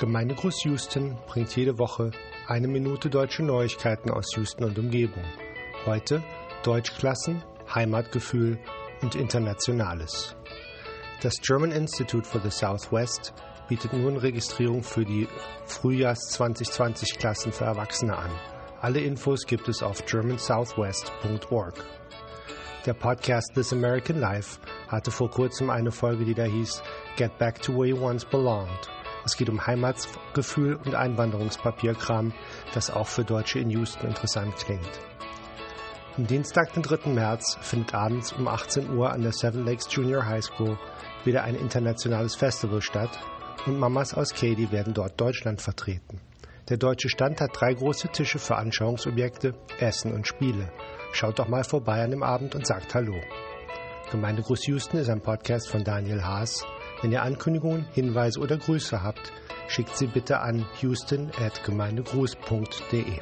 Gemeindegruß Houston bringt jede Woche eine Minute deutsche Neuigkeiten aus Houston und Umgebung. Heute Deutschklassen, Heimatgefühl und Internationales. Das German Institute for the Southwest bietet nun Registrierung für die Frühjahrs 2020 Klassen für Erwachsene an. Alle Infos gibt es auf germansouthwest.org. Der Podcast This American Life hatte vor kurzem eine Folge, die da hieß Get Back to Where You Once Belonged. Es geht um Heimatsgefühl und Einwanderungspapierkram, das auch für Deutsche in Houston interessant klingt. Am Dienstag, den 3. März, findet abends um 18 Uhr an der Seven Lakes Junior High School wieder ein internationales Festival statt und Mamas aus Katy werden dort Deutschland vertreten. Der deutsche Stand hat drei große Tische für Anschauungsobjekte, Essen und Spiele. Schaut doch mal vorbei an dem Abend und sagt Hallo. Gemeindegruß Houston ist ein Podcast von Daniel Haas. Wenn ihr Ankündigungen, Hinweise oder Grüße habt, schickt sie bitte an houston@gemeindegruß.de.